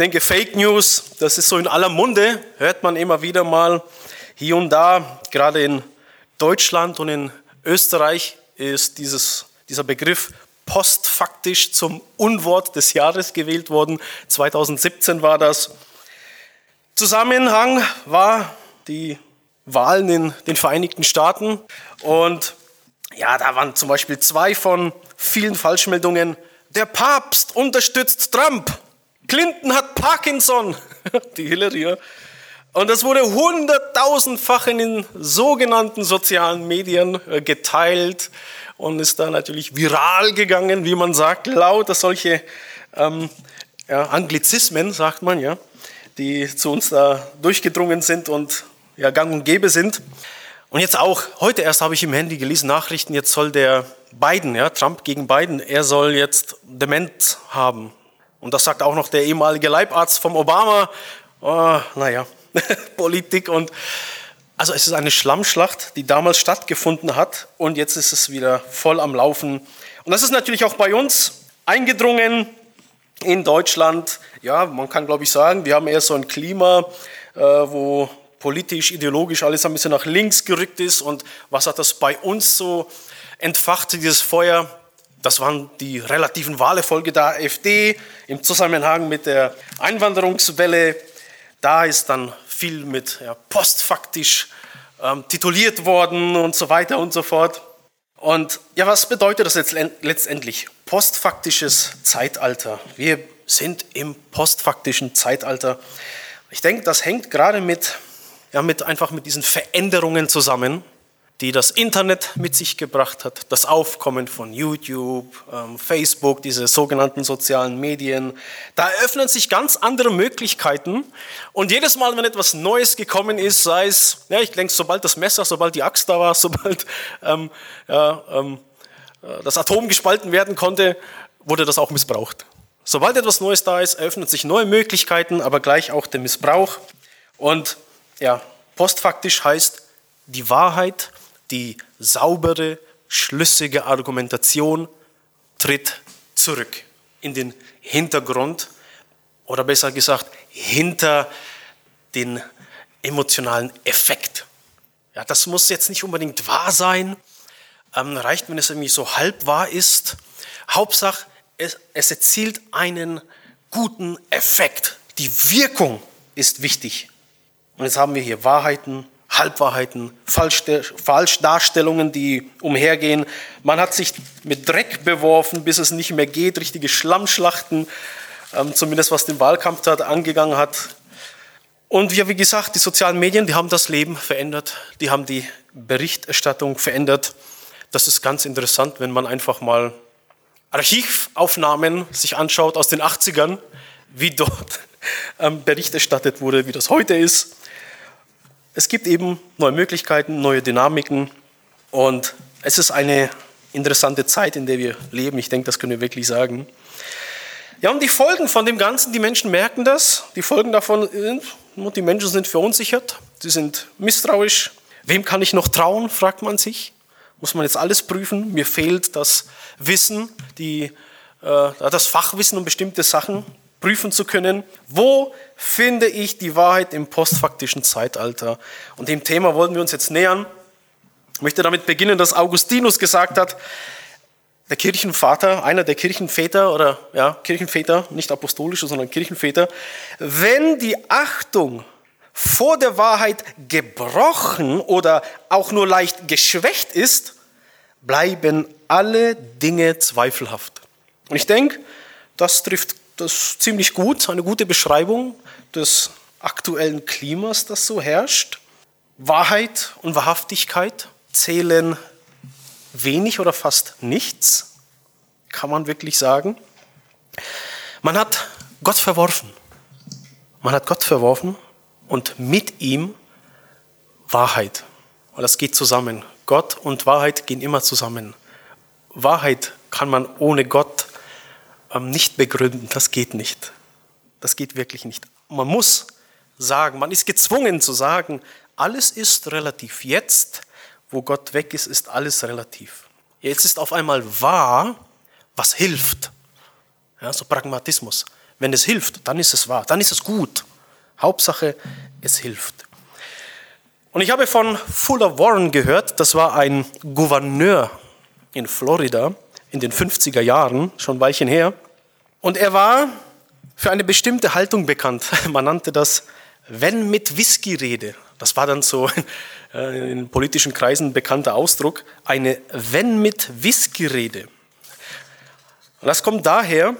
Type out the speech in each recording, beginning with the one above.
denke, Fake News, das ist so in aller Munde, hört man immer wieder mal hier und da, gerade in Deutschland und in Österreich ist dieses, dieser Begriff postfaktisch zum Unwort des Jahres gewählt worden. 2017 war das. Zusammenhang war die Wahlen in den Vereinigten Staaten und ja, da waren zum Beispiel zwei von vielen Falschmeldungen. Der Papst unterstützt Trump. Clinton hat Parkinson. Die Hillary. Und das wurde hunderttausendfach in den sogenannten sozialen Medien äh, geteilt und ist da natürlich viral gegangen, wie man sagt, lauter solche ähm, ja, Anglizismen, sagt man, ja, die zu uns da durchgedrungen sind und ja, gang und gäbe sind. Und jetzt auch, heute erst habe ich im Handy gelesen, Nachrichten, jetzt soll der Biden, ja, Trump gegen Biden, er soll jetzt Demenz haben. Und das sagt auch noch der ehemalige Leibarzt vom Obama. Oh, naja, Politik und also es ist eine Schlammschlacht, die damals stattgefunden hat und jetzt ist es wieder voll am Laufen. Und das ist natürlich auch bei uns eingedrungen in Deutschland. Ja, man kann glaube ich sagen, wir haben eher so ein Klima, äh, wo politisch, ideologisch alles ein bisschen nach links gerückt ist. Und was hat das bei uns so entfacht, dieses Feuer? Das waren die relativen Wahlerfolge der AfD im Zusammenhang mit der Einwanderungswelle. Da ist dann viel mit ja, postfaktisch ähm, tituliert worden und so weiter und so fort. Und ja, was bedeutet das jetzt letztendlich? Postfaktisches Zeitalter. Wir sind im postfaktischen Zeitalter. Ich denke, das hängt gerade mit ja, mit einfach mit diesen Veränderungen zusammen, die das Internet mit sich gebracht hat, das Aufkommen von YouTube, ähm, Facebook, diese sogenannten sozialen Medien. Da eröffnen sich ganz andere Möglichkeiten. Und jedes Mal, wenn etwas Neues gekommen ist, sei es, ja, ich denke, sobald das Messer, sobald die Axt da war, sobald ähm, ja, ähm, äh, das Atom gespalten werden konnte, wurde das auch missbraucht. Sobald etwas Neues da ist, eröffnen sich neue Möglichkeiten, aber gleich auch der Missbrauch. Und ja, postfaktisch heißt die Wahrheit, die saubere, schlüssige Argumentation tritt zurück in den Hintergrund oder besser gesagt hinter den emotionalen Effekt. Ja, das muss jetzt nicht unbedingt wahr sein, ähm, reicht, wenn es irgendwie so halb wahr ist. Hauptsache, es, es erzielt einen guten Effekt. Die Wirkung ist wichtig. Und jetzt haben wir hier Wahrheiten, Halbwahrheiten, Falschdarstellungen, die umhergehen. Man hat sich mit Dreck beworfen, bis es nicht mehr geht, richtige Schlammschlachten, ähm, zumindest was den Wahlkampf angegangen hat. Und ja, wie gesagt, die sozialen Medien, die haben das Leben verändert, die haben die Berichterstattung verändert. Das ist ganz interessant, wenn man einfach mal Archivaufnahmen sich anschaut aus den 80ern, wie dort ähm, Bericht erstattet wurde, wie das heute ist es gibt eben neue Möglichkeiten, neue Dynamiken und es ist eine interessante Zeit, in der wir leben. Ich denke, das können wir wirklich sagen. Ja, und die Folgen von dem Ganzen, die Menschen merken das. Die Folgen davon sind, die Menschen sind verunsichert, sie sind misstrauisch. Wem kann ich noch trauen, fragt man sich. Muss man jetzt alles prüfen? Mir fehlt das Wissen, die, äh, das Fachwissen um bestimmte Sachen prüfen zu können, wo finde ich die Wahrheit im postfaktischen Zeitalter. Und dem Thema wollen wir uns jetzt nähern. Ich möchte damit beginnen, dass Augustinus gesagt hat, der Kirchenvater, einer der Kirchenväter oder ja, Kirchenväter, nicht apostolische, sondern Kirchenväter, wenn die Achtung vor der Wahrheit gebrochen oder auch nur leicht geschwächt ist, bleiben alle Dinge zweifelhaft. Und ich denke, das trifft das ist ziemlich gut, eine gute Beschreibung des aktuellen Klimas, das so herrscht. Wahrheit und Wahrhaftigkeit zählen wenig oder fast nichts, kann man wirklich sagen. Man hat Gott verworfen. Man hat Gott verworfen und mit ihm Wahrheit. Und das geht zusammen. Gott und Wahrheit gehen immer zusammen. Wahrheit kann man ohne Gott ähm, nicht begründen. Das geht nicht. Das geht wirklich nicht. Man muss sagen, man ist gezwungen zu sagen, alles ist relativ. Jetzt, wo Gott weg ist, ist alles relativ. Jetzt ist auf einmal wahr, was hilft. Ja, so Pragmatismus. Wenn es hilft, dann ist es wahr, dann ist es gut. Hauptsache, es hilft. Und ich habe von Fuller Warren gehört, das war ein Gouverneur in Florida in den 50er Jahren, schon ein Weilchen her. Und er war für eine bestimmte Haltung bekannt. Man nannte das wenn mit Whisky rede. Das war dann so äh, in politischen Kreisen ein bekannter Ausdruck. Eine wenn mit Whisky rede. Und das kommt daher,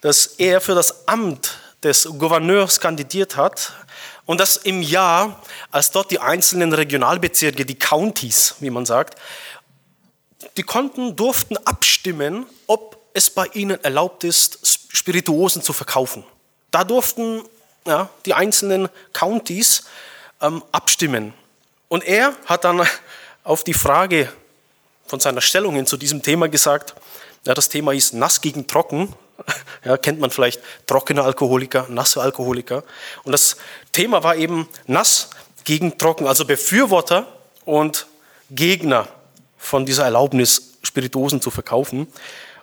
dass er für das Amt des Gouverneurs kandidiert hat und das im Jahr, als dort die einzelnen Regionalbezirke, die Counties, wie man sagt, die konnten, durften abstimmen, ob es bei ihnen erlaubt ist, Spirituosen zu verkaufen. Da durften ja, die einzelnen Counties ähm, abstimmen. Und er hat dann auf die Frage von seiner Stellung hin zu diesem Thema gesagt, ja, das Thema ist nass gegen trocken. Ja, kennt man vielleicht trockene Alkoholiker, nasse Alkoholiker. Und das Thema war eben nass gegen trocken, also Befürworter und Gegner von dieser Erlaubnis, Spirituosen zu verkaufen.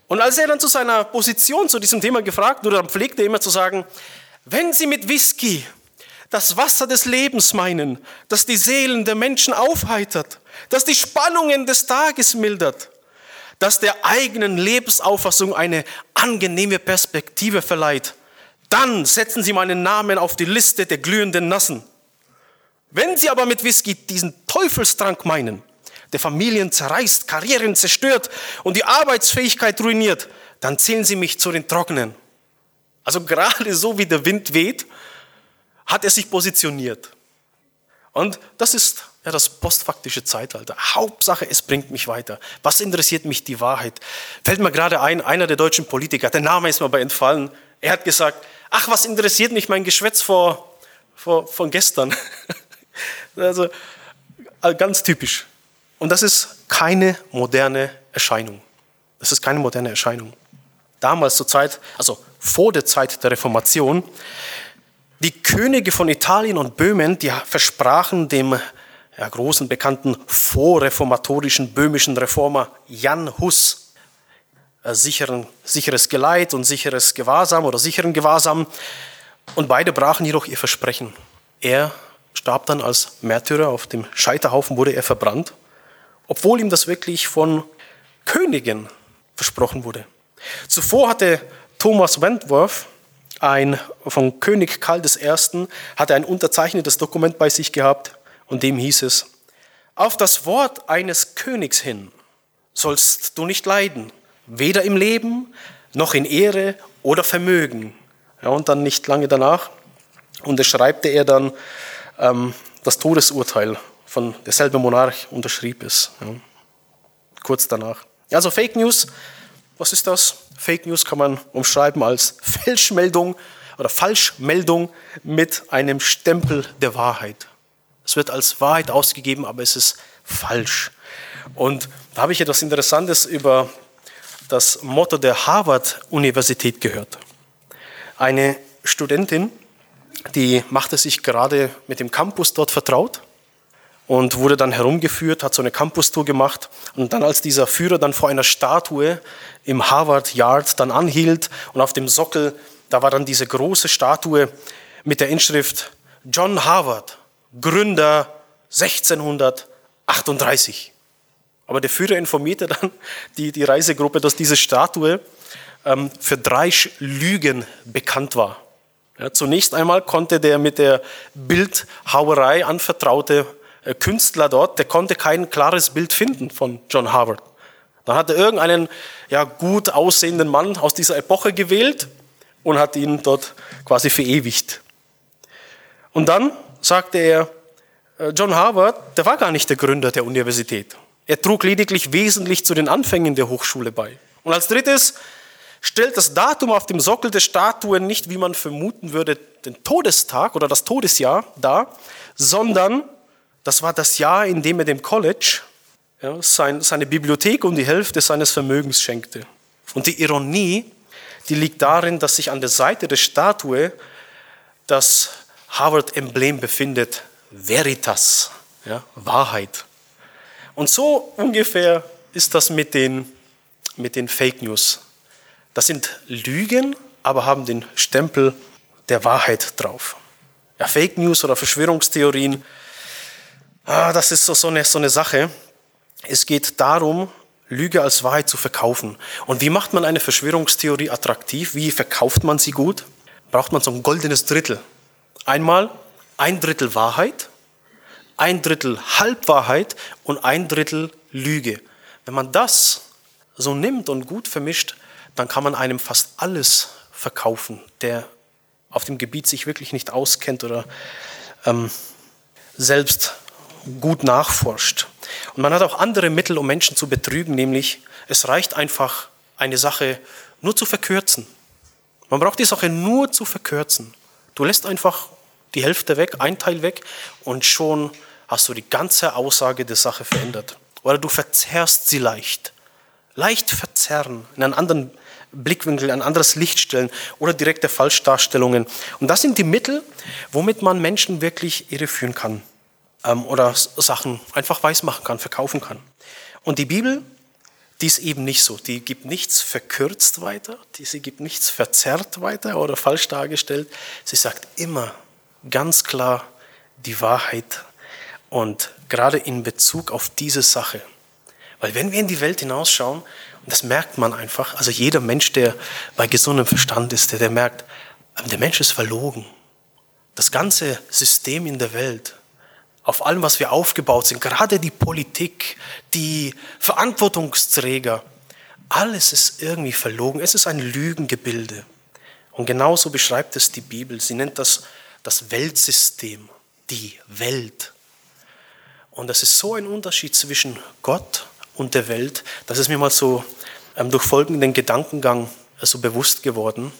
Und als er dann zu seiner Position zu diesem Thema gefragt wurde, dann pflegte er immer zu sagen, wenn Sie mit Whisky das Wasser des Lebens meinen, das die Seelen der Menschen aufheitert, das die Spannungen des Tages mildert, das der eigenen Lebensauffassung eine angenehme Perspektive verleiht, dann setzen Sie meinen Namen auf die Liste der glühenden Nassen. Wenn Sie aber mit Whisky diesen Teufelstrank meinen, der Familien zerreißt, Karrieren zerstört und die Arbeitsfähigkeit ruiniert, dann zählen Sie mich zu den Trockenen. Also gerade so wie der Wind weht, hat er sich positioniert. Und das ist ja das postfaktische Zeitalter. Hauptsache, es bringt mich weiter. Was interessiert mich die Wahrheit? Fällt mir gerade ein, einer der deutschen Politiker, der Name ist mir aber entfallen, er hat gesagt, ach, was interessiert mich mein Geschwätz vor, vor, von gestern? also äh, ganz typisch. Und das ist keine moderne Erscheinung. Das ist keine moderne Erscheinung. Damals zur Zeit, also vor der Zeit der Reformation, die Könige von Italien und Böhmen, die versprachen dem ja, großen bekannten vorreformatorischen böhmischen Reformer Jan Hus äh, sicheren, sicheres Geleit und sicheres Gewahrsam oder sicheren Gewahrsam. Und beide brachen jedoch ihr Versprechen. Er starb dann als Märtyrer, auf dem Scheiterhaufen wurde er verbrannt, obwohl ihm das wirklich von Königen versprochen wurde. Zuvor hatte Thomas Wentworth, ein von König Karl I., hatte ein unterzeichnetes Dokument bei sich gehabt und dem hieß es, auf das Wort eines Königs hin sollst du nicht leiden, weder im Leben noch in Ehre oder Vermögen. Ja, und dann nicht lange danach unterschreibte er dann ähm, das Todesurteil von derselbe Monarch, unterschrieb es. Ja, kurz danach. Also Fake News, was ist das? Fake News kann man umschreiben als Falschmeldung oder Falschmeldung mit einem Stempel der Wahrheit. Es wird als Wahrheit ausgegeben, aber es ist falsch. Und da habe ich etwas Interessantes über das Motto der Harvard-Universität gehört. Eine Studentin, die machte sich gerade mit dem Campus dort vertraut und wurde dann herumgeführt, hat so eine Campus-Tour gemacht. Und dann, als dieser Führer dann vor einer Statue im Harvard Yard dann anhielt und auf dem Sockel, da war dann diese große Statue mit der Inschrift John Harvard, Gründer 1638. Aber der Führer informierte dann die, die Reisegruppe, dass diese Statue ähm, für drei Lügen bekannt war. Ja, zunächst einmal konnte der mit der Bildhauerei anvertraute Künstler dort, der konnte kein klares Bild finden von John Harvard. Dann hat er irgendeinen ja, gut aussehenden Mann aus dieser Epoche gewählt und hat ihn dort quasi verewigt. Und dann sagte er, äh, John Harvard, der war gar nicht der Gründer der Universität. Er trug lediglich wesentlich zu den Anfängen der Hochschule bei. Und als drittes stellt das Datum auf dem Sockel der Statue nicht, wie man vermuten würde, den Todestag oder das Todesjahr dar, sondern das war das Jahr, in dem er dem College ja, sein, seine Bibliothek und die Hälfte seines Vermögens schenkte. Und die Ironie, die liegt darin, dass sich an der Seite der Statue das Harvard-Emblem befindet, Veritas, ja, Wahrheit. Und so ungefähr ist das mit den, mit den Fake News. Das sind Lügen, aber haben den Stempel der Wahrheit drauf. Ja, Fake News oder Verschwörungstheorien, ah, das ist so, so, eine, so eine Sache. Es geht darum, Lüge als Wahrheit zu verkaufen. Und wie macht man eine Verschwörungstheorie attraktiv? Wie verkauft man sie gut? Braucht man so ein goldenes Drittel. Einmal ein Drittel Wahrheit, ein Drittel Halbwahrheit und ein Drittel Lüge. Wenn man das so nimmt und gut vermischt, dann kann man einem fast alles verkaufen, der auf dem Gebiet sich wirklich nicht auskennt oder ähm, selbst gut nachforscht. Und man hat auch andere Mittel, um Menschen zu betrügen, nämlich es reicht einfach, eine Sache nur zu verkürzen. Man braucht die Sache nur zu verkürzen. Du lässt einfach die Hälfte weg, ein Teil weg und schon hast du die ganze Aussage der Sache verändert. Oder du verzerrst sie leicht. Leicht verzerren, in einen anderen Blickwinkel, ein anderes Licht stellen oder direkte Falschdarstellungen. Und das sind die Mittel, womit man Menschen wirklich irreführen kann ähm, oder Sachen einfach weismachen kann, verkaufen kann. Und die Bibel, die ist eben nicht so. Die gibt nichts verkürzt weiter, die, sie gibt nichts verzerrt weiter oder falsch dargestellt. Sie sagt immer ganz klar die Wahrheit und gerade in Bezug auf diese Sache. Weil wenn wir in die Welt hinausschauen, und das merkt man einfach, also jeder Mensch, der bei gesundem Verstand ist, der, der merkt, der Mensch ist verlogen. Das ganze System in der Welt, auf allem, was wir aufgebaut sind, gerade die Politik, die Verantwortungsträger, alles ist irgendwie verlogen. Es ist ein Lügengebilde. Und genauso beschreibt es die Bibel. Sie nennt das das Weltsystem, die Welt. Und das ist so ein Unterschied zwischen Gott und der Welt, das ist mir mal so ähm, durch folgenden Gedankengang äh, so bewusst geworden.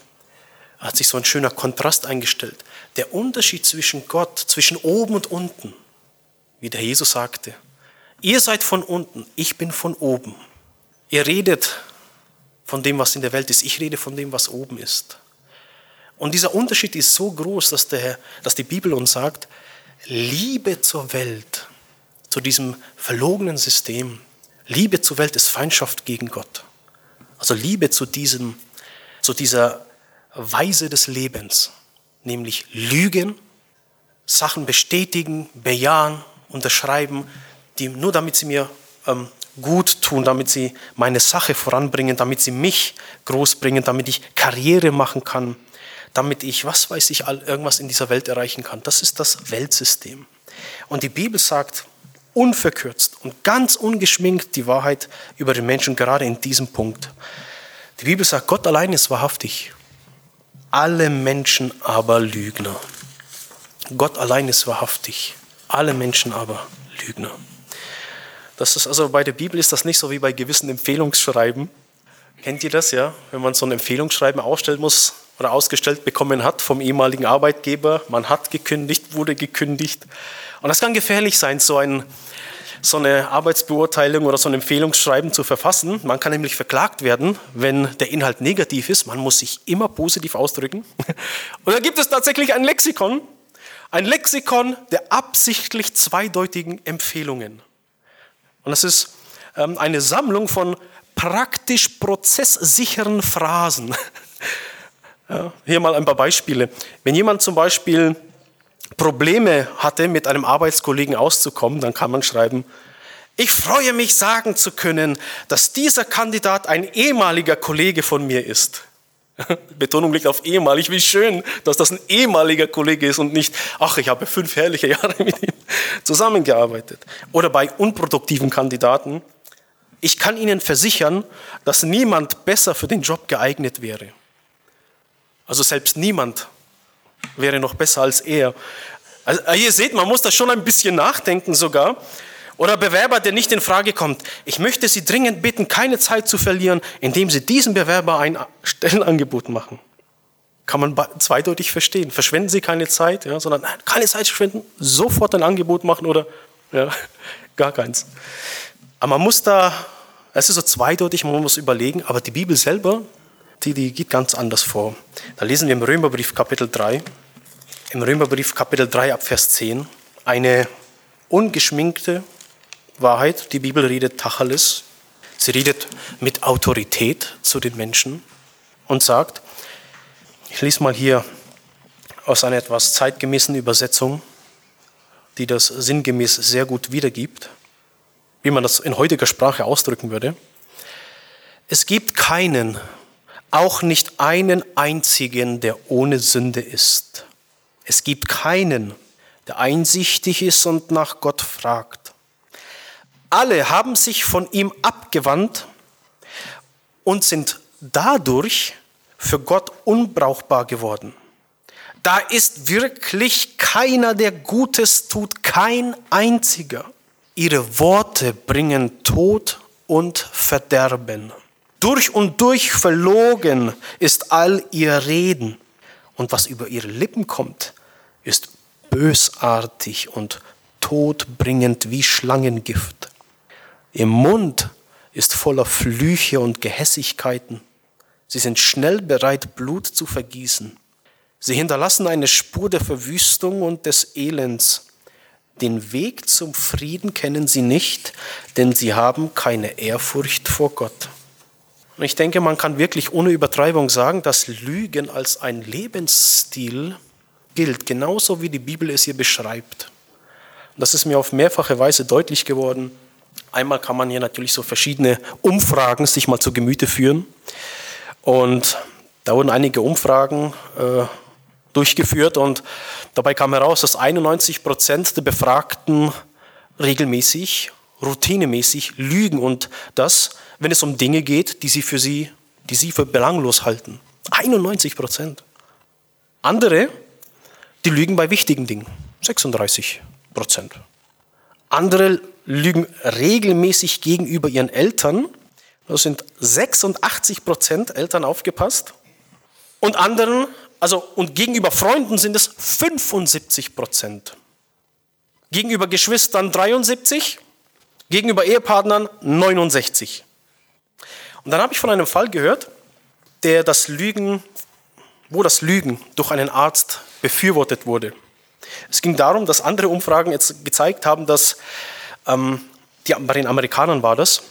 Hat sich so ein schöner Kontrast eingestellt. Der Unterschied zwischen Gott, zwischen oben und unten, wie der Jesus sagte. Ihr seid von unten, ich bin von oben. Ihr redet von dem, was in der Welt ist, ich rede von dem, was oben ist. Und dieser Unterschied ist so groß, dass, der, dass die Bibel uns sagt, Liebe zur Welt, zu diesem verlogenen System, Liebe zur Welt ist Feindschaft gegen Gott. Also Liebe zu, diesem, zu dieser Weise des Lebens, nämlich Lügen, Sachen bestätigen, bejahen, unterschreiben, die nur damit sie mir ähm, gut tun, damit sie meine Sache voranbringen, damit sie mich groß bringen, damit ich Karriere machen kann, damit ich, was weiß ich, irgendwas in dieser Welt erreichen kann. Das ist das Weltsystem. Und die Bibel sagt unverkürzt und ganz ungeschminkt die Wahrheit über den Menschen, gerade in diesem Punkt. Die Bibel sagt, Gott allein ist wahrhaftig. Alle Menschen aber Lügner. Gott allein ist wahrhaftig. Alle Menschen aber Lügner. Das ist also bei der Bibel ist das nicht so wie bei gewissen Empfehlungsschreiben. Kennt ihr das, ja? Wenn man so ein Empfehlungsschreiben ausstellen muss, oder ausgestellt bekommen hat vom ehemaligen Arbeitgeber. Man hat gekündigt, wurde gekündigt. Und das kann gefährlich sein, so, ein, so eine Arbeitsbeurteilung oder so ein Empfehlungsschreiben zu verfassen. Man kann nämlich verklagt werden, wenn der Inhalt negativ ist. Man muss sich immer positiv ausdrücken. Und da gibt es tatsächlich ein Lexikon, ein Lexikon der absichtlich zweideutigen Empfehlungen. Und das ist ähm, eine Sammlung von praktisch prozesssicheren Phrasen. Hier mal ein paar Beispiele. Wenn jemand zum Beispiel Probleme hatte, mit einem Arbeitskollegen auszukommen, dann kann man schreiben, ich freue mich sagen zu können, dass dieser Kandidat ein ehemaliger Kollege von mir ist. Betonung liegt auf ehemalig. Wie schön, dass das ein ehemaliger Kollege ist und nicht, ach, ich habe fünf herrliche Jahre mit ihm zusammengearbeitet. Oder bei unproduktiven Kandidaten, ich kann Ihnen versichern, dass niemand besser für den Job geeignet wäre. Also selbst niemand wäre noch besser als er. Also ihr seht, man muss da schon ein bisschen nachdenken sogar. Oder Bewerber, der nicht in Frage kommt. Ich möchte Sie dringend bitten, keine Zeit zu verlieren, indem Sie diesem Bewerber ein Stellenangebot machen. Kann man zweideutig verstehen. Verschwenden Sie keine Zeit, ja, sondern keine Zeit verschwenden, sofort ein Angebot machen oder ja, gar keins. Aber man muss da, es ist so zweideutig, man muss überlegen, aber die Bibel selber die, die geht ganz anders vor. Da lesen wir im Römerbrief Kapitel 3, im Römerbrief Kapitel 3 ab Vers 10, eine ungeschminkte Wahrheit. Die Bibel redet Tacheles. Sie redet mit Autorität zu den Menschen und sagt, Ich lese mal hier aus einer etwas zeitgemäßen Übersetzung, die das sinngemäß sehr gut wiedergibt, wie man das in heutiger Sprache ausdrücken würde. Es gibt keinen, auch nicht einen einzigen, der ohne Sünde ist. Es gibt keinen, der einsichtig ist und nach Gott fragt. Alle haben sich von ihm abgewandt und sind dadurch für Gott unbrauchbar geworden. Da ist wirklich keiner, der Gutes tut, kein einziger. Ihre Worte bringen Tod und Verderben. Durch und durch verlogen ist all ihr Reden. Und was über ihre Lippen kommt, ist bösartig und todbringend wie Schlangengift. Ihr Mund ist voller Flüche und Gehässigkeiten. Sie sind schnell bereit, Blut zu vergießen. Sie hinterlassen eine Spur der Verwüstung und des Elends. Den Weg zum Frieden kennen sie nicht, denn sie haben keine Ehrfurcht vor Gott. Und ich denke, man kann wirklich ohne Übertreibung sagen, dass Lügen als ein Lebensstil gilt, genauso wie die Bibel es hier beschreibt. Und das ist mir auf mehrfache Weise deutlich geworden. Einmal kann man hier natürlich so verschiedene Umfragen sich mal zu Gemüte führen. Und da wurden einige Umfragen äh, durchgeführt und dabei kam heraus, dass 91 Prozent der Befragten regelmäßig, routinemäßig lügen und das, wenn es um Dinge geht, die sie für sie, die sie für belanglos halten. 91 Prozent. Andere, die lügen bei wichtigen Dingen. 36 Prozent. Andere lügen regelmäßig gegenüber ihren Eltern. Das sind 86 Prozent Eltern aufgepasst. Und anderen, also und gegenüber Freunden sind es 75 Prozent. Gegenüber Geschwistern 73, gegenüber Ehepartnern 69. Und dann habe ich von einem Fall gehört, der das Lügen, wo das Lügen durch einen Arzt befürwortet wurde. Es ging darum, dass andere Umfragen jetzt gezeigt haben, dass ähm, die, bei den Amerikanern war das,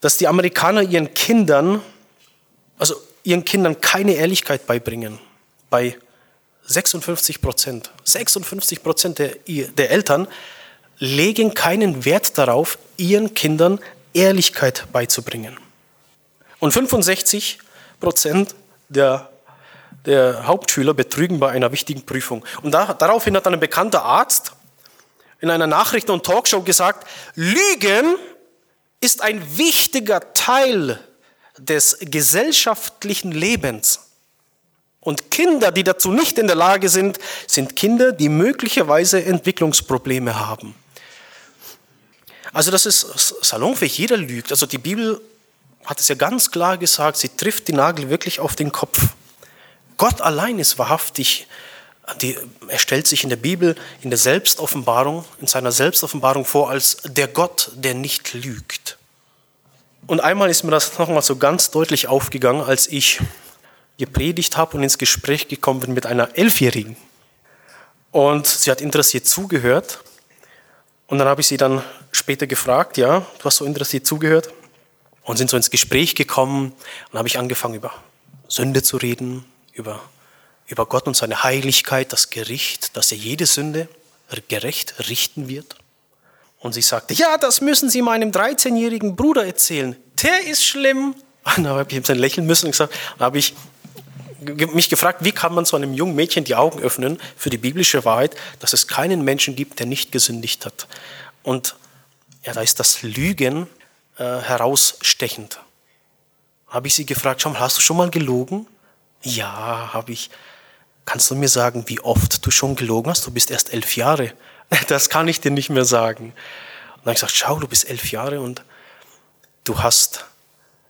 dass die Amerikaner ihren Kindern, also ihren Kindern keine Ehrlichkeit beibringen. Bei 56 Prozent. 56 Prozent der, der Eltern legen keinen Wert darauf, ihren Kindern Ehrlichkeit beizubringen. Und 65 Prozent der, der Hauptschüler betrügen bei einer wichtigen Prüfung. Und da, daraufhin hat ein bekannter Arzt in einer Nachrichten- und Talkshow gesagt, Lügen ist ein wichtiger Teil des gesellschaftlichen Lebens. Und Kinder, die dazu nicht in der Lage sind, sind Kinder, die möglicherweise Entwicklungsprobleme haben. Also das ist salonfähig, jeder lügt. Also die Bibel hat es ja ganz klar gesagt, sie trifft die Nagel wirklich auf den Kopf. Gott allein ist wahrhaftig die, er stellt sich in der Bibel, in der Selbstoffenbarung, in seiner Selbstoffenbarung vor als der Gott, der nicht lügt. Und einmal ist mir das nochmal so ganz deutlich aufgegangen, als ich gepredigt habe und ins Gespräch gekommen bin mit einer Elfjährigen. Und sie hat interessiert zugehört. Und dann habe ich sie dann später gefragt, ja, du hast so interessiert zugehört. Und sind so ins Gespräch gekommen. Und dann habe ich angefangen, über Sünde zu reden, über über Gott und seine Heiligkeit, das Gericht, dass er jede Sünde gerecht richten wird. Und sie sagte, ja, das müssen Sie meinem 13-jährigen Bruder erzählen. Der ist schlimm. Und dann habe ich ihm dann lächeln müssen und gesagt, dann habe ich mich gefragt, wie kann man so einem jungen Mädchen die Augen öffnen für die biblische Wahrheit, dass es keinen Menschen gibt, der nicht gesündigt hat. Und ja, da ist das Lügen äh, herausstechend. Habe ich sie gefragt, schau mal, hast du schon mal gelogen? Ja, habe ich. Kannst du mir sagen, wie oft du schon gelogen hast? Du bist erst elf Jahre. Das kann ich dir nicht mehr sagen. Und dann habe ich gesagt, schau, du bist elf Jahre und du hast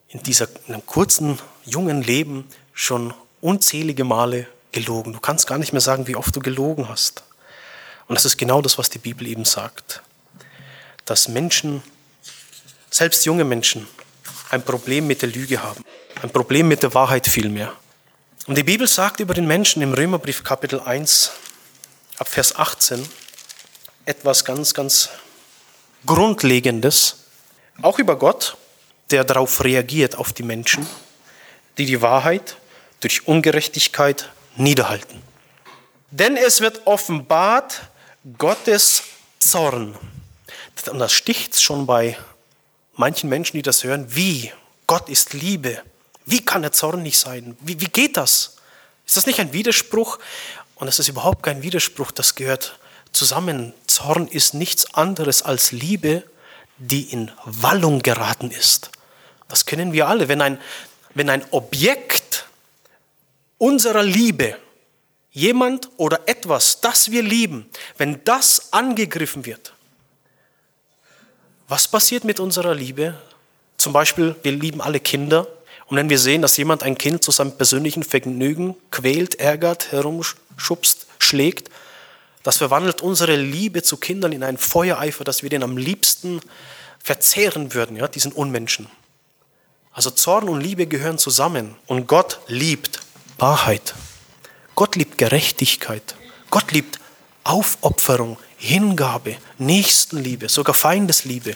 in, dieser, in einem kurzen, jungen Leben schon unzählige Male gelogen. Du kannst gar nicht mehr sagen, wie oft du gelogen hast. Und das ist genau das, was die Bibel eben sagt. Dass Menschen, selbst junge Menschen, ein Problem mit der Lüge haben. Ein Problem mit der Wahrheit vielmehr. Und die Bibel sagt über den Menschen im Römerbrief Kapitel 1 ab Vers 18 etwas ganz, ganz Grundlegendes, auch über Gott, der darauf reagiert, auf die Menschen, die die Wahrheit durch Ungerechtigkeit niederhalten. Denn es wird offenbart Gottes Zorn. Und das sticht schon bei manchen Menschen, die das hören. Wie? Gott ist Liebe. Wie kann er zornig sein? Wie, wie geht das? Ist das nicht ein Widerspruch? Und es ist überhaupt kein Widerspruch, das gehört zusammen. Zorn ist nichts anderes als Liebe, die in Wallung geraten ist. Das kennen wir alle. Wenn ein, wenn ein Objekt unserer Liebe, jemand oder etwas, das wir lieben, wenn das angegriffen wird, was passiert mit unserer Liebe? Zum Beispiel, wir lieben alle Kinder. Und wenn wir sehen, dass jemand ein Kind zu seinem persönlichen Vergnügen quält, ärgert, herumschubst, schlägt, das verwandelt unsere Liebe zu Kindern in einen Feuereifer, dass wir den am liebsten verzehren würden, ja, diesen Unmenschen. Also Zorn und Liebe gehören zusammen. Und Gott liebt Wahrheit. Gott liebt Gerechtigkeit. Gott liebt Aufopferung, Hingabe, Nächstenliebe, sogar Feindesliebe.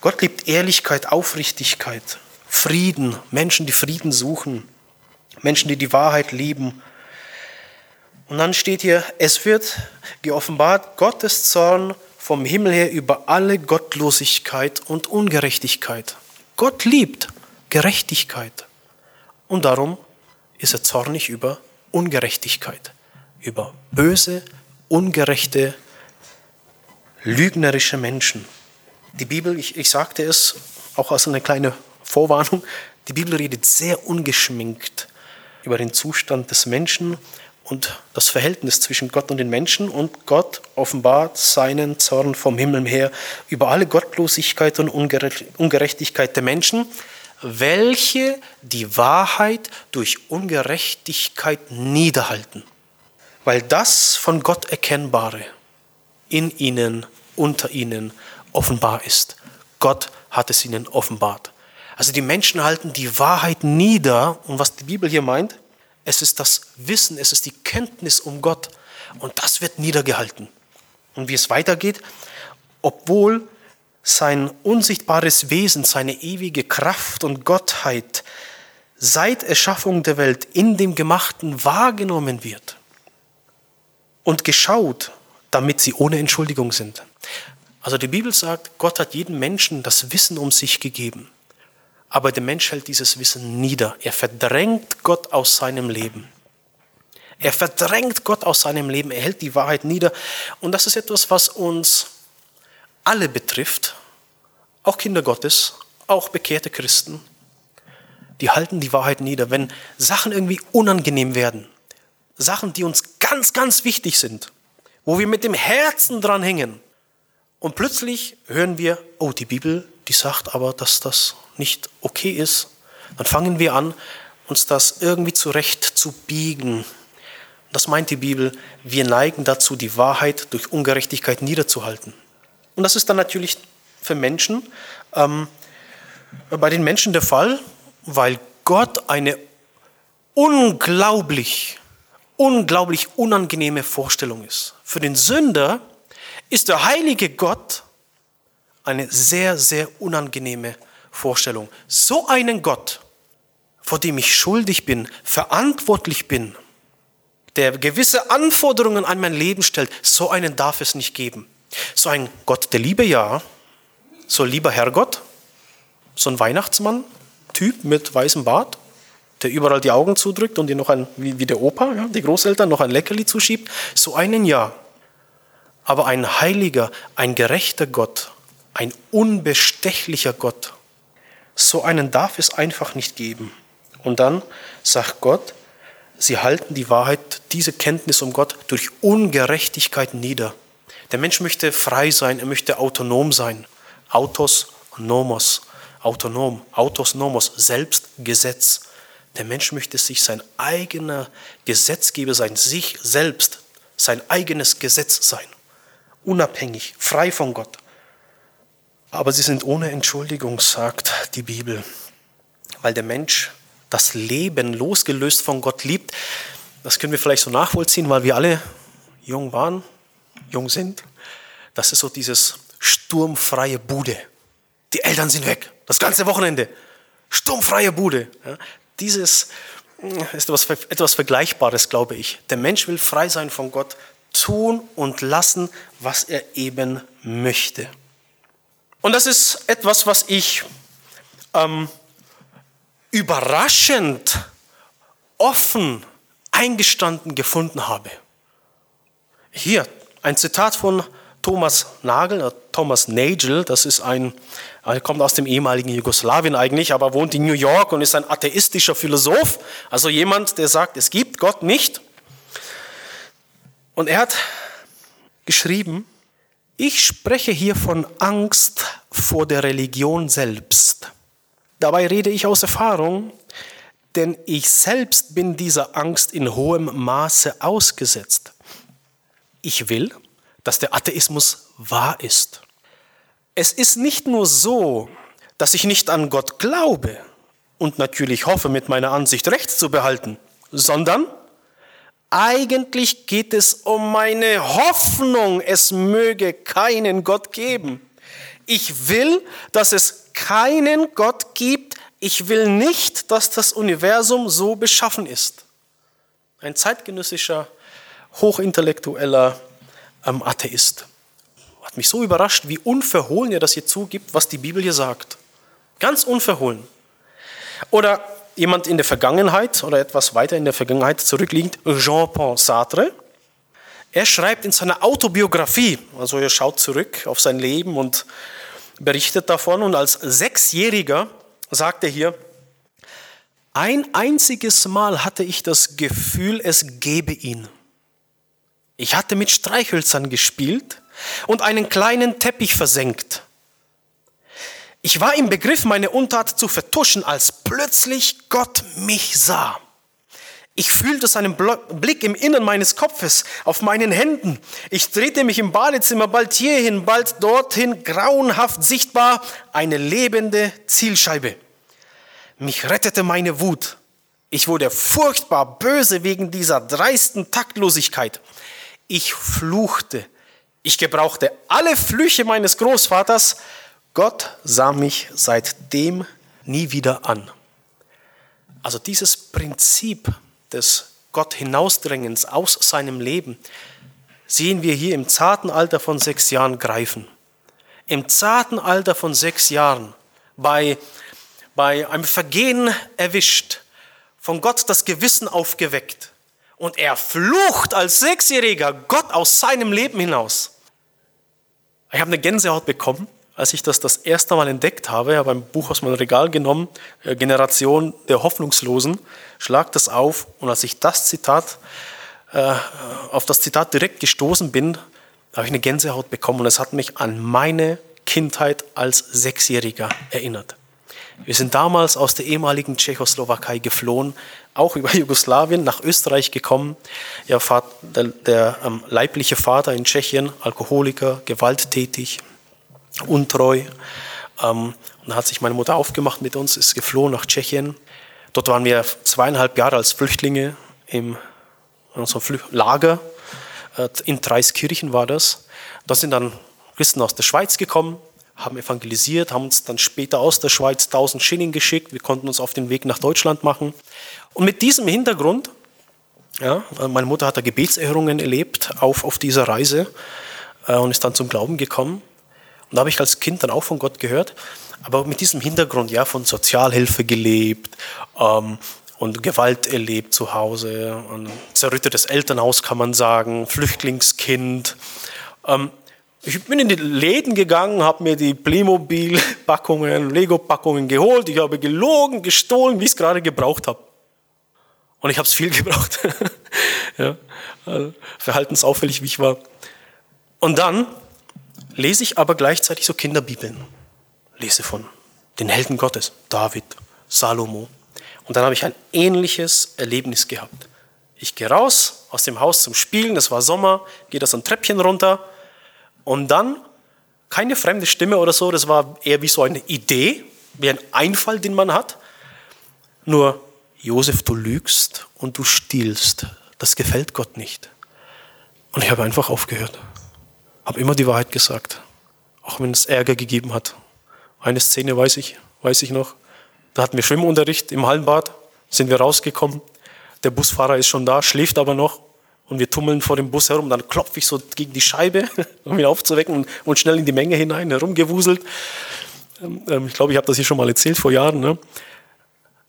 Gott liebt Ehrlichkeit, Aufrichtigkeit, Frieden, Menschen, die Frieden suchen, Menschen, die die Wahrheit lieben. Und dann steht hier, es wird geoffenbart Gottes Zorn vom Himmel her über alle Gottlosigkeit und Ungerechtigkeit. Gott liebt Gerechtigkeit. Und darum ist er zornig über Ungerechtigkeit, über böse, ungerechte, lügnerische Menschen. Die Bibel, ich, ich sagte es auch als eine kleine Vorwarnung, die Bibel redet sehr ungeschminkt über den Zustand des Menschen und das Verhältnis zwischen Gott und den Menschen und Gott offenbart seinen Zorn vom Himmel her über alle Gottlosigkeit und Ungerechtigkeit der Menschen, welche die Wahrheit durch Ungerechtigkeit niederhalten, weil das von Gott Erkennbare in ihnen, unter ihnen offenbar ist. Gott hat es ihnen offenbart. Also die Menschen halten die Wahrheit nieder und was die Bibel hier meint, es ist das Wissen, es ist die Kenntnis um Gott. Und das wird niedergehalten. Und wie es weitergeht, obwohl sein unsichtbares Wesen, seine ewige Kraft und Gottheit seit Erschaffung der Welt in dem Gemachten wahrgenommen wird und geschaut, damit sie ohne Entschuldigung sind. Also die Bibel sagt, Gott hat jedem Menschen das Wissen um sich gegeben. Aber der Mensch hält dieses Wissen nieder. Er verdrängt Gott aus seinem Leben. Er verdrängt Gott aus seinem Leben. Er hält die Wahrheit nieder. Und das ist etwas, was uns alle betrifft. Auch Kinder Gottes, auch bekehrte Christen. Die halten die Wahrheit nieder. Wenn Sachen irgendwie unangenehm werden, Sachen, die uns ganz, ganz wichtig sind, wo wir mit dem Herzen dran hängen, und plötzlich hören wir, oh, die Bibel, die sagt aber, dass das nicht okay ist, dann fangen wir an, uns das irgendwie zurecht zu biegen. Das meint die Bibel, wir neigen dazu, die Wahrheit durch Ungerechtigkeit niederzuhalten. Und das ist dann natürlich für Menschen, ähm, bei den Menschen der Fall, weil Gott eine unglaublich, unglaublich unangenehme Vorstellung ist. Für den Sünder ist der heilige Gott eine sehr, sehr unangenehme Vorstellung. So einen Gott, vor dem ich schuldig bin, verantwortlich bin, der gewisse Anforderungen an mein Leben stellt, so einen darf es nicht geben. So ein Gott der Liebe, ja, so lieber Herrgott, so ein Weihnachtsmann-Typ mit weißem Bart, der überall die Augen zudrückt und dir noch ein, wie, wie der Opa, ja, die Großeltern, noch ein Leckerli zuschiebt, so einen ja. Aber ein heiliger, ein gerechter Gott, ein unbestechlicher Gott, so einen darf es einfach nicht geben. Und dann sagt Gott, sie halten die Wahrheit, diese Kenntnis um Gott durch Ungerechtigkeit nieder. Der Mensch möchte frei sein, er möchte autonom sein. Autos, nomos, autonom, autos, nomos, selbst Gesetz. Der Mensch möchte sich sein eigener Gesetzgeber sein, sich selbst, sein eigenes Gesetz sein. Unabhängig, frei von Gott. Aber sie sind ohne Entschuldigung, sagt die Bibel, weil der Mensch das Leben losgelöst von Gott liebt. Das können wir vielleicht so nachvollziehen, weil wir alle jung waren, jung sind. Das ist so dieses sturmfreie Bude. Die Eltern sind weg, das ganze Wochenende. Sturmfreie Bude. Ja, dieses, ist etwas, etwas Vergleichbares, glaube ich. Der Mensch will frei sein von Gott, tun und lassen, was er eben möchte. Und das ist etwas, was ich ähm, überraschend offen eingestanden gefunden habe. Hier ein Zitat von Thomas Nagel, äh, Thomas Nagel, das ist ein, er kommt aus dem ehemaligen Jugoslawien eigentlich, aber wohnt in New York und ist ein atheistischer Philosoph, also jemand, der sagt, es gibt Gott nicht. Und er hat geschrieben, ich spreche hier von Angst vor der Religion selbst. Dabei rede ich aus Erfahrung, denn ich selbst bin dieser Angst in hohem Maße ausgesetzt. Ich will, dass der Atheismus wahr ist. Es ist nicht nur so, dass ich nicht an Gott glaube und natürlich hoffe, mit meiner Ansicht recht zu behalten, sondern eigentlich geht es um meine Hoffnung, es möge keinen Gott geben. Ich will, dass es keinen Gott gibt. Ich will nicht, dass das Universum so beschaffen ist. Ein zeitgenössischer, hochintellektueller ähm, Atheist. Hat mich so überrascht, wie unverhohlen er das hier zugibt, was die Bibel hier sagt. Ganz unverhohlen. Oder jemand in der Vergangenheit oder etwas weiter in der Vergangenheit zurückliegend, Jean-Paul Sartre. Er schreibt in seiner Autobiografie, also er schaut zurück auf sein Leben und berichtet davon und als Sechsjähriger sagt er hier, ein einziges Mal hatte ich das Gefühl, es gebe ihn. Ich hatte mit Streichhölzern gespielt und einen kleinen Teppich versenkt. Ich war im Begriff, meine Untat zu vertuschen, als plötzlich Gott mich sah. Ich fühlte seinen Blick im Innern meines Kopfes, auf meinen Händen. Ich drehte mich im Badezimmer bald hierhin, bald dorthin, grauenhaft sichtbar, eine lebende Zielscheibe. Mich rettete meine Wut. Ich wurde furchtbar böse wegen dieser dreisten Taktlosigkeit. Ich fluchte. Ich gebrauchte alle Flüche meines Großvaters. Gott sah mich seitdem nie wieder an. Also dieses Prinzip des Gott hinausdrängens aus seinem Leben sehen wir hier im zarten Alter von sechs Jahren greifen. Im zarten Alter von sechs Jahren, bei, bei einem Vergehen erwischt, von Gott das Gewissen aufgeweckt, und er flucht als Sechsjähriger Gott aus seinem Leben hinaus. Ich habe eine Gänsehaut bekommen, als ich das das erste Mal entdeckt habe. Habe ein Buch aus meinem Regal genommen, äh, Generation der Hoffnungslosen, schlag das auf und als ich das Zitat, äh, auf das Zitat direkt gestoßen bin, habe ich eine Gänsehaut bekommen und es hat mich an meine Kindheit als Sechsjähriger erinnert. Wir sind damals aus der ehemaligen Tschechoslowakei geflohen, auch über Jugoslawien nach Österreich gekommen. Ja, der, der ähm, leibliche Vater in Tschechien, Alkoholiker, gewalttätig, untreu. Ähm, und dann hat sich meine Mutter aufgemacht mit uns, ist geflohen nach Tschechien. Dort waren wir zweieinhalb Jahre als Flüchtlinge im in unserem Lager. Äh, in Dreiskirchen war das. Da sind dann Christen aus der Schweiz gekommen, haben evangelisiert, haben uns dann später aus der Schweiz 1000 Schilling geschickt. Wir konnten uns auf den Weg nach Deutschland machen. Und mit diesem Hintergrund, ja, meine Mutter hat da Gebetserhörungen erlebt auf, auf dieser Reise äh, und ist dann zum Glauben gekommen. Und da habe ich als Kind dann auch von Gott gehört, aber mit diesem Hintergrund ja von Sozialhilfe gelebt ähm, und Gewalt erlebt zu Hause, ein zerrüttetes Elternhaus kann man sagen, Flüchtlingskind. Ähm, ich bin in die Läden gegangen, habe mir die Playmobil-Packungen, Lego-Packungen geholt. Ich habe gelogen, gestohlen, wie ich es gerade gebraucht habe. Und ich habe es viel gebraucht. ja, also verhaltensauffällig, wie ich war. Und dann lese ich aber gleichzeitig so Kinderbibeln. Lese von den Helden Gottes, David, Salomo. Und dann habe ich ein ähnliches Erlebnis gehabt. Ich gehe raus aus dem Haus zum Spielen, es war Sommer, gehe da so ein Treppchen runter und dann keine fremde Stimme oder so, das war eher wie so eine Idee, wie ein Einfall, den man hat. Nur, Josef, du lügst und du stiehlst. Das gefällt Gott nicht. Und ich habe einfach aufgehört. Habe immer die Wahrheit gesagt. Auch wenn es Ärger gegeben hat. Eine Szene weiß ich, weiß ich noch. Da hatten wir Schwimmunterricht im Hallenbad. sind wir rausgekommen. Der Busfahrer ist schon da, schläft aber noch. Und wir tummeln vor dem Bus herum. Dann klopfe ich so gegen die Scheibe, um ihn aufzuwecken und, schnell in die Menge hinein, herumgewuselt. Ähm, ähm ich glaube, ich habe das hier schon mal erzählt vor Jahren. Ne?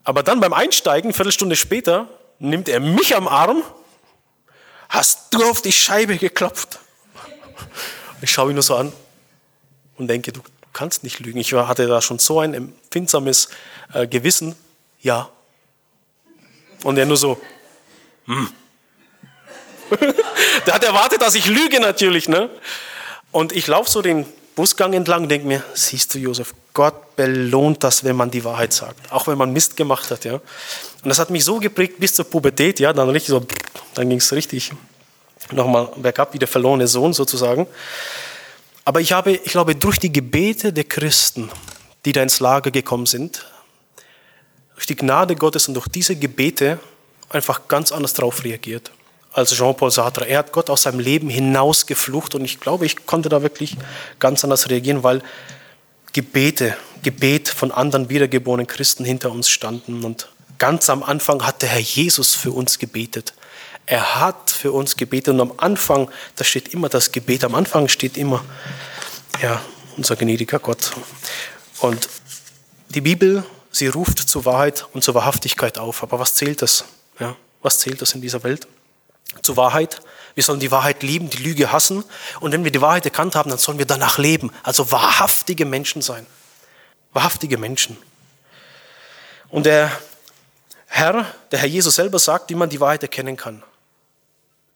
Aber dann beim Einsteigen, Viertelstunde später, nimmt er mich am Arm. Hast du auf die Scheibe geklopft? Ich schaue ihn nur so an und denke, du kannst nicht lügen. Ich hatte da schon so ein empfindsames äh, Gewissen. Ja. Und er nur so, hm. Der hat erwartet, dass ich lüge natürlich. Ne? Und ich laufe so den Busgang entlang und denke mir, siehst du Josef, Gott belohnt das, wenn man die Wahrheit sagt. Auch wenn man Mist gemacht hat. Ja? Und das hat mich so geprägt bis zur Pubertät. Ja? Dann, richtig so, dann ging es richtig nochmal bergab, wie der verlorene Sohn sozusagen. Aber ich habe, ich glaube, durch die Gebete der Christen, die da ins Lager gekommen sind, durch die Gnade Gottes und durch diese Gebete einfach ganz anders darauf reagiert als Jean-Paul Sartre. Er hat Gott aus seinem Leben hinausgeflucht und ich glaube, ich konnte da wirklich ganz anders reagieren, weil Gebete, Gebet von anderen wiedergeborenen Christen hinter uns standen und ganz am Anfang hat der Herr Jesus für uns gebetet. Er hat für uns gebetet und am Anfang, da steht immer das Gebet, am Anfang steht immer, ja, unser gnädiger Gott. Und die Bibel, sie ruft zur Wahrheit und zur Wahrhaftigkeit auf. Aber was zählt das? Ja, was zählt das in dieser Welt? zur Wahrheit. Wir sollen die Wahrheit lieben, die Lüge hassen. Und wenn wir die Wahrheit erkannt haben, dann sollen wir danach leben. Also wahrhaftige Menschen sein. Wahrhaftige Menschen. Und der Herr, der Herr Jesus selber sagt, wie man die Wahrheit erkennen kann.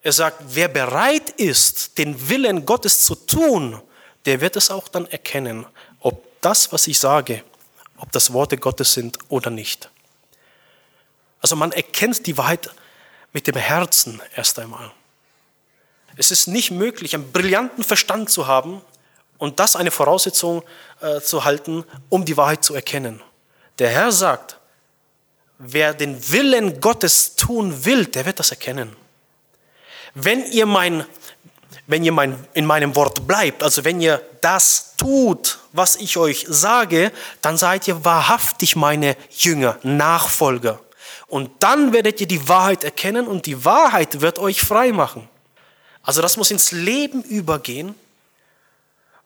Er sagt, wer bereit ist, den Willen Gottes zu tun, der wird es auch dann erkennen, ob das, was ich sage, ob das Worte Gottes sind oder nicht. Also man erkennt die Wahrheit mit dem Herzen erst einmal. Es ist nicht möglich, einen brillanten Verstand zu haben und das eine Voraussetzung äh, zu halten, um die Wahrheit zu erkennen. Der Herr sagt, wer den Willen Gottes tun will, der wird das erkennen. Wenn ihr mein, wenn ihr mein, in meinem Wort bleibt, also wenn ihr das tut, was ich euch sage, dann seid ihr wahrhaftig meine Jünger, Nachfolger. Und dann werdet ihr die Wahrheit erkennen und die Wahrheit wird euch frei machen. Also das muss ins Leben übergehen.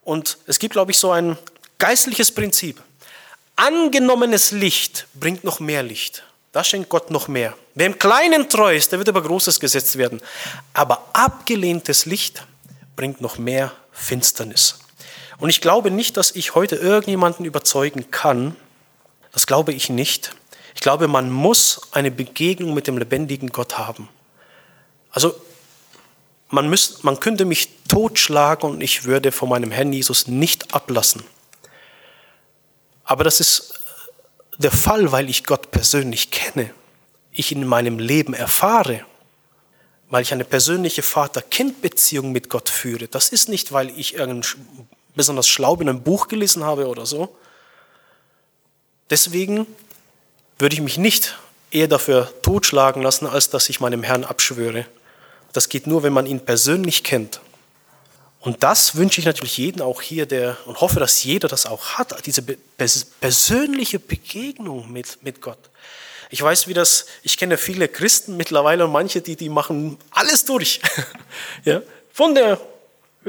Und es gibt, glaube ich, so ein geistliches Prinzip. Angenommenes Licht bringt noch mehr Licht. Da schenkt Gott noch mehr. Wer im Kleinen treu ist, der wird über Großes gesetzt werden. Aber abgelehntes Licht bringt noch mehr Finsternis. Und ich glaube nicht, dass ich heute irgendjemanden überzeugen kann. Das glaube ich nicht ich glaube, man muss eine Begegnung mit dem lebendigen Gott haben. Also man, müsst, man könnte mich totschlagen und ich würde von meinem Herrn Jesus nicht ablassen. Aber das ist der Fall, weil ich Gott persönlich kenne, ich in meinem Leben erfahre, weil ich eine persönliche Vater-Kind-Beziehung mit Gott führe. Das ist nicht, weil ich irgendein besonders schlau in einem Buch gelesen habe oder so. Deswegen würde ich mich nicht eher dafür totschlagen lassen, als dass ich meinem Herrn abschwöre. Das geht nur, wenn man ihn persönlich kennt. Und das wünsche ich natürlich jedem auch hier, der, und hoffe, dass jeder das auch hat, diese persönliche Begegnung mit, mit Gott. Ich weiß, wie das, ich kenne viele Christen mittlerweile und manche, die, die machen alles durch. ja? Von der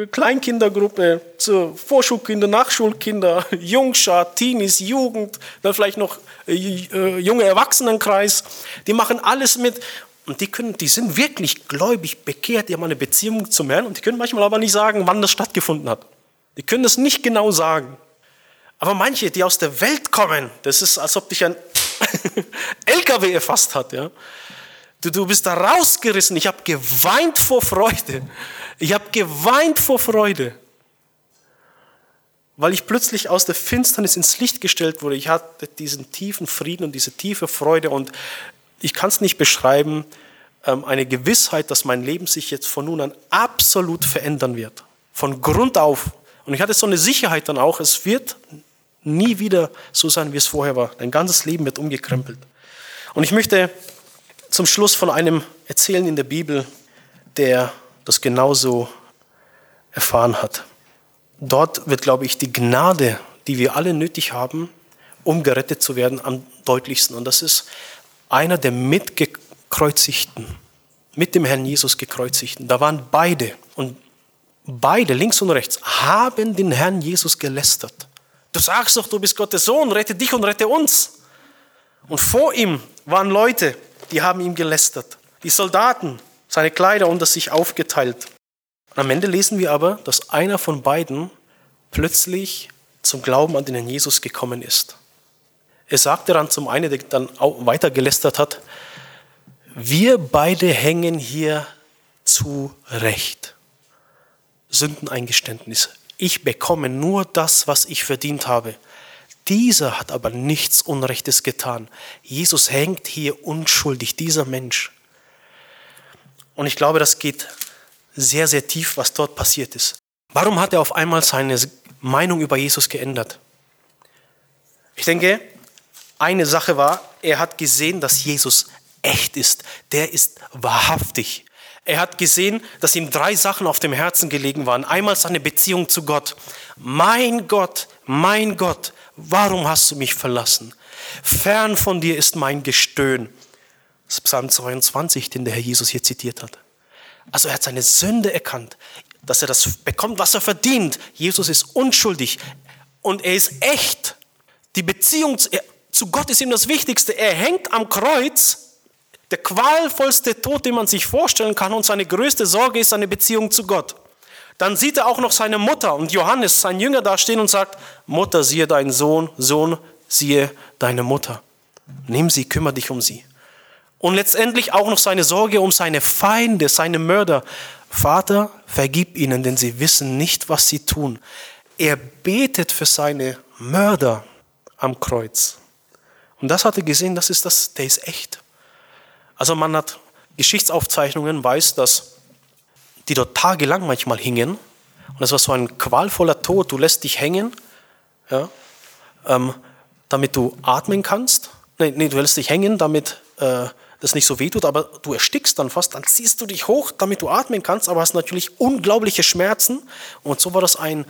Kleinkindergruppe, zur Vorschulkinder, Nachschulkinder, Jungschar, Teenies, Jugend, dann vielleicht noch äh, äh, junge Erwachsenenkreis. Die machen alles mit und die, können, die sind wirklich gläubig bekehrt, die haben eine Beziehung zum Herrn und die können manchmal aber nicht sagen, wann das stattgefunden hat. Die können das nicht genau sagen. Aber manche, die aus der Welt kommen, das ist, als ob dich ein LKW erfasst hat. Ja? Du, du bist da rausgerissen. Ich habe geweint vor Freude. Ich habe geweint vor Freude, weil ich plötzlich aus der Finsternis ins Licht gestellt wurde. Ich hatte diesen tiefen Frieden und diese tiefe Freude und ich kann es nicht beschreiben, ähm, eine Gewissheit, dass mein Leben sich jetzt von nun an absolut verändern wird. Von Grund auf. Und ich hatte so eine Sicherheit dann auch, es wird nie wieder so sein, wie es vorher war. Dein ganzes Leben wird umgekrempelt. Und ich möchte zum Schluss von einem erzählen in der Bibel, der das genauso erfahren hat. Dort wird, glaube ich, die Gnade, die wir alle nötig haben, um gerettet zu werden, am deutlichsten. Und das ist einer der mitgekreuzigten, mit dem Herrn Jesus gekreuzigten. Da waren beide und beide, links und rechts, haben den Herrn Jesus gelästert. Du sagst doch, du bist Gottes Sohn, rette dich und rette uns. Und vor ihm waren Leute, die haben ihm gelästert. Die Soldaten, seine Kleider unter sich aufgeteilt. Und am Ende lesen wir aber, dass einer von beiden plötzlich zum Glauben an den Herrn Jesus gekommen ist. Er sagte dann zum einen, der dann auch weiter gelästert hat, wir beide hängen hier zu Recht. Sündeneingeständnis. Ich bekomme nur das, was ich verdient habe. Dieser hat aber nichts Unrechtes getan. Jesus hängt hier unschuldig, dieser Mensch. Und ich glaube, das geht sehr, sehr tief, was dort passiert ist. Warum hat er auf einmal seine Meinung über Jesus geändert? Ich denke, eine Sache war, er hat gesehen, dass Jesus echt ist. Der ist wahrhaftig. Er hat gesehen, dass ihm drei Sachen auf dem Herzen gelegen waren. Einmal seine Beziehung zu Gott. Mein Gott, mein Gott, warum hast du mich verlassen? Fern von dir ist mein Gestöhn. Das ist Psalm 22, den der Herr Jesus hier zitiert hat. Also er hat seine Sünde erkannt, dass er das bekommt, was er verdient. Jesus ist unschuldig und er ist echt. Die Beziehung zu Gott ist ihm das Wichtigste. Er hängt am Kreuz der qualvollste Tod, den man sich vorstellen kann und seine größte Sorge ist seine Beziehung zu Gott. Dann sieht er auch noch seine Mutter und Johannes, sein Jünger, da stehen und sagt, Mutter, siehe deinen Sohn, Sohn, siehe deine Mutter. Nimm sie, kümmere dich um sie. Und letztendlich auch noch seine Sorge um seine Feinde, seine Mörder. Vater, vergib ihnen, denn sie wissen nicht, was sie tun. Er betet für seine Mörder am Kreuz. Und das hat er gesehen, das ist das, der ist echt. Also man hat Geschichtsaufzeichnungen, weiß, dass die dort tagelang manchmal hingen. Und das war so ein qualvoller Tod. Du lässt dich hängen, ja, ähm, damit du atmen kannst. Nee, nee, du lässt dich hängen, damit äh, das nicht so weh tut, aber du erstickst dann fast. Dann ziehst du dich hoch, damit du atmen kannst, aber hast natürlich unglaubliche Schmerzen. Und so war das ein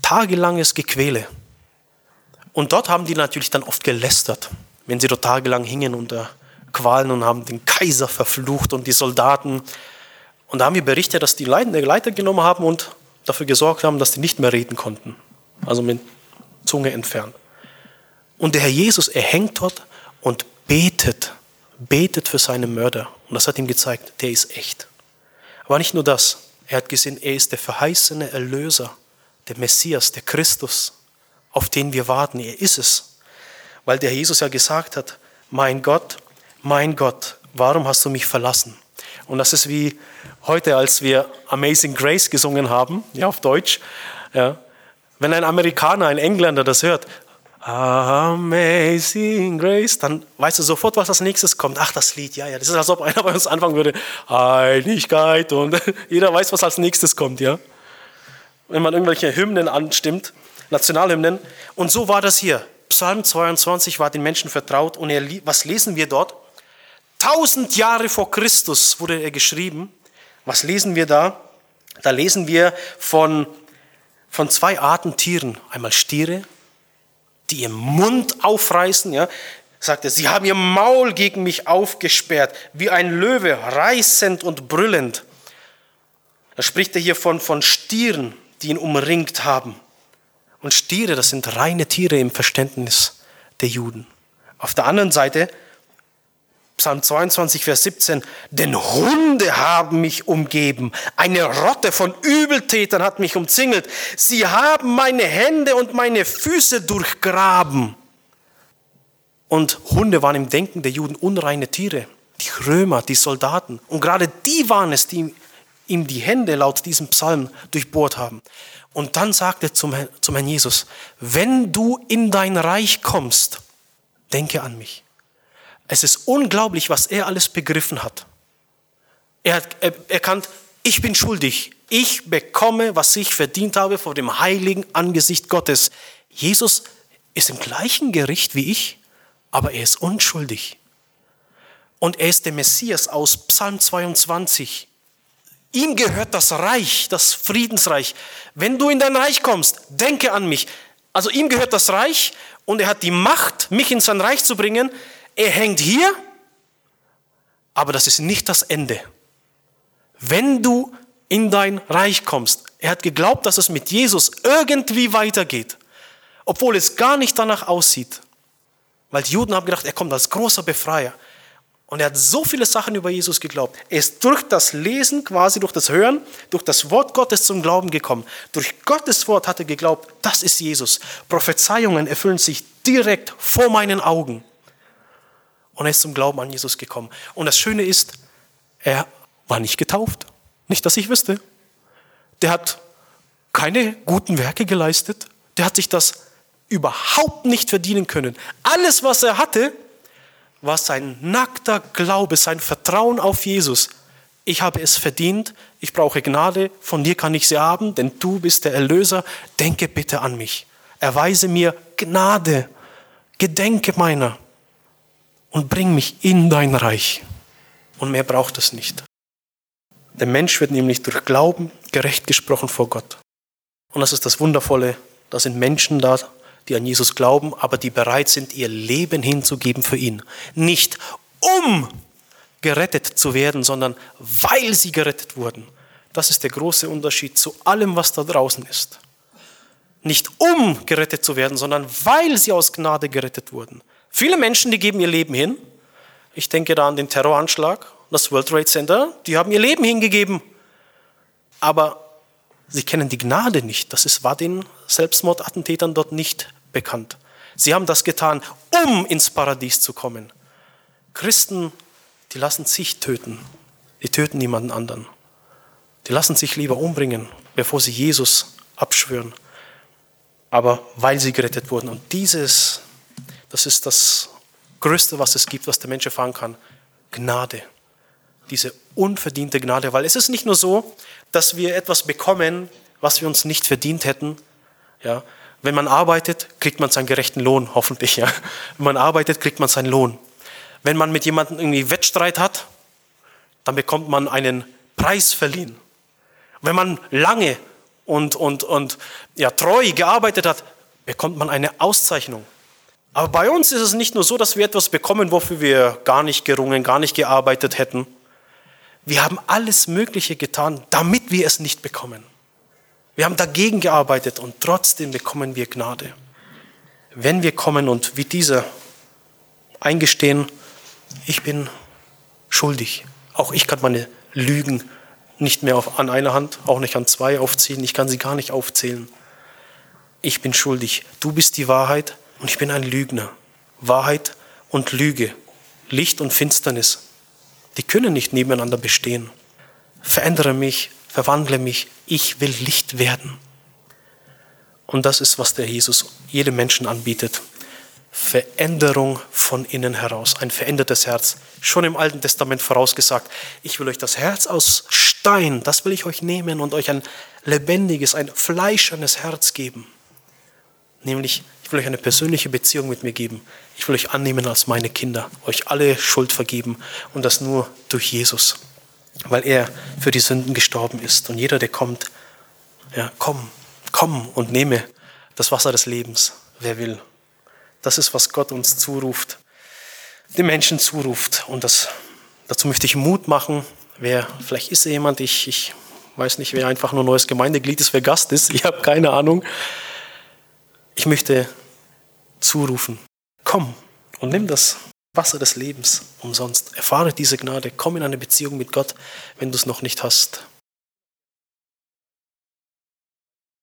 tagelanges Gequäle. Und dort haben die natürlich dann oft gelästert, wenn sie dort tagelang hingen unter Qualen und haben den Kaiser verflucht und die Soldaten. Und da haben wir Berichte, dass die Leiter genommen haben und dafür gesorgt haben, dass die nicht mehr reden konnten. Also mit Zunge entfernt. Und der Herr Jesus, er hängt dort und betet, betet für seine Mörder. Und das hat ihm gezeigt, der ist echt. Aber nicht nur das. Er hat gesehen, er ist der verheißene Erlöser, der Messias, der Christus, auf den wir warten. Er ist es. Weil der Jesus ja gesagt hat, mein Gott, mein Gott, warum hast du mich verlassen? Und das ist wie heute, als wir Amazing Grace gesungen haben, ja, auf Deutsch. Ja. Wenn ein Amerikaner, ein Engländer das hört, Amazing Grace, dann weißt du sofort, was als nächstes kommt. Ach, das Lied, ja, ja. Das ist, als ob einer bei uns anfangen würde, Heiligkeit und jeder weiß, was als nächstes kommt, ja. Wenn man irgendwelche Hymnen anstimmt, Nationalhymnen. Und so war das hier. Psalm 22 war den Menschen vertraut und er, was lesen wir dort? Tausend Jahre vor Christus wurde er geschrieben. Was lesen wir da? Da lesen wir von, von zwei Arten Tieren. Einmal Stiere, die ihren Mund aufreißen, ja, sagt er, sie haben ihr Maul gegen mich aufgesperrt, wie ein Löwe, reißend und brüllend. Da spricht er hier von, von Stieren, die ihn umringt haben. Und Stiere, das sind reine Tiere im Verständnis der Juden. Auf der anderen Seite Psalm 22, Vers 17, denn Hunde haben mich umgeben, eine Rotte von Übeltätern hat mich umzingelt, sie haben meine Hände und meine Füße durchgraben. Und Hunde waren im Denken der Juden unreine Tiere, die Römer, die Soldaten. Und gerade die waren es, die ihm die Hände laut diesem Psalm durchbohrt haben. Und dann sagte er zum, zum Herrn Jesus, wenn du in dein Reich kommst, denke an mich. Es ist unglaublich, was er alles begriffen hat. Er hat erkannt, ich bin schuldig. Ich bekomme, was ich verdient habe vor dem heiligen Angesicht Gottes. Jesus ist im gleichen Gericht wie ich, aber er ist unschuldig. Und er ist der Messias aus Psalm 22. Ihm gehört das Reich, das Friedensreich. Wenn du in dein Reich kommst, denke an mich. Also ihm gehört das Reich und er hat die Macht, mich in sein Reich zu bringen. er hängt hier, aber das ist nicht das Ende. Wenn du in dein Reich kommst, er hat geglaubt, dass es mit Jesus irgendwie weitergeht, obwohl es gar nicht danach aussieht. Weil die Juden haben gedacht, er kommt als großer Befreier. Und er hat so viele Sachen über Jesus geglaubt. Er ist durch das Lesen, quasi durch das Hören, durch das Wort Gottes zum Glauben gekommen. Durch Gottes Wort hat er geglaubt, das ist Jesus. Prophezeiungen erfüllen sich direkt vor meinen Augen. Und er ist zum Glauben an Jesus gekommen. Und das Schöne ist, er war nicht getauft. Nicht, dass ich wüsste. Der hat keine guten Werke geleistet. Der hat sich das überhaupt nicht verdienen können. Alles, was er hatte, war sein nackter Glaube, sein Vertrauen auf Jesus. Ich habe es verdient, ich brauche Gnade, von dir kann ich sie haben, denn du bist der Erlöser. Denke bitte an mich. Erweise mir Gnade, gedenke meiner und bring mich in dein Reich. Und mehr braucht es nicht. Der Mensch wird nämlich durch Glauben gerecht gesprochen vor Gott. Und das ist das Wundervolle, da sind Menschen da, die an Jesus glauben, aber die bereit sind, ihr Leben hinzugeben für ihn. Nicht um gerettet zu werden, sondern weil sie gerettet wurden. Das ist der große Unterschied zu allem, was da draußen ist. Nicht um gerettet zu werden, sondern weil sie aus Gnade gerettet wurden. Viele Menschen, die geben ihr Leben hin. Ich denke da an den Terroranschlag, das World Trade Center, die haben ihr Leben hingegeben. Aber Sie kennen die Gnade nicht. Das ist, war den Selbstmordattentätern dort nicht bekannt. Sie haben das getan, um ins Paradies zu kommen. Christen, die lassen sich töten. Die töten niemanden anderen. Die lassen sich lieber umbringen, bevor sie Jesus abschwören. Aber weil sie gerettet wurden. Und dieses, das ist das Größte, was es gibt, was der Mensch erfahren kann. Gnade. Diese unverdiente Gnade. Weil es ist nicht nur so, dass wir etwas bekommen, was wir uns nicht verdient hätten. Ja, wenn man arbeitet, kriegt man seinen gerechten Lohn, hoffentlich. Ja. Wenn man arbeitet, kriegt man seinen Lohn. Wenn man mit jemandem irgendwie Wettstreit hat, dann bekommt man einen Preis verliehen. Wenn man lange und, und, und ja, treu gearbeitet hat, bekommt man eine Auszeichnung. Aber bei uns ist es nicht nur so, dass wir etwas bekommen, wofür wir gar nicht gerungen, gar nicht gearbeitet hätten. Wir haben alles Mögliche getan, damit wir es nicht bekommen. Wir haben dagegen gearbeitet und trotzdem bekommen wir Gnade. Wenn wir kommen und wie dieser eingestehen, ich bin schuldig. Auch ich kann meine Lügen nicht mehr auf, an einer Hand, auch nicht an zwei aufzählen. Ich kann sie gar nicht aufzählen. Ich bin schuldig. Du bist die Wahrheit und ich bin ein Lügner. Wahrheit und Lüge, Licht und Finsternis, die können nicht nebeneinander bestehen. Verändere mich, verwandle mich, ich will Licht werden. Und das ist, was der Jesus jedem Menschen anbietet. Veränderung von innen heraus, ein verändertes Herz. Schon im Alten Testament vorausgesagt, ich will euch das Herz aus Stein, das will ich euch nehmen und euch ein lebendiges, ein fleischernes Herz geben. Nämlich, ich will euch eine persönliche Beziehung mit mir geben. Ich will euch annehmen als meine Kinder, euch alle Schuld vergeben und das nur durch Jesus, weil er für die Sünden gestorben ist. Und jeder, der kommt, ja, komm, komm und nehme das Wasser des Lebens, wer will. Das ist, was Gott uns zuruft, den Menschen zuruft. Und das, dazu möchte ich Mut machen. Wer, vielleicht ist jemand, ich, ich weiß nicht, wer einfach nur neues Gemeindeglied ist, wer Gast ist, ich habe keine Ahnung. Ich möchte zurufen, komm und nimm das Wasser des Lebens umsonst. Erfahre diese Gnade, komm in eine Beziehung mit Gott, wenn du es noch nicht hast.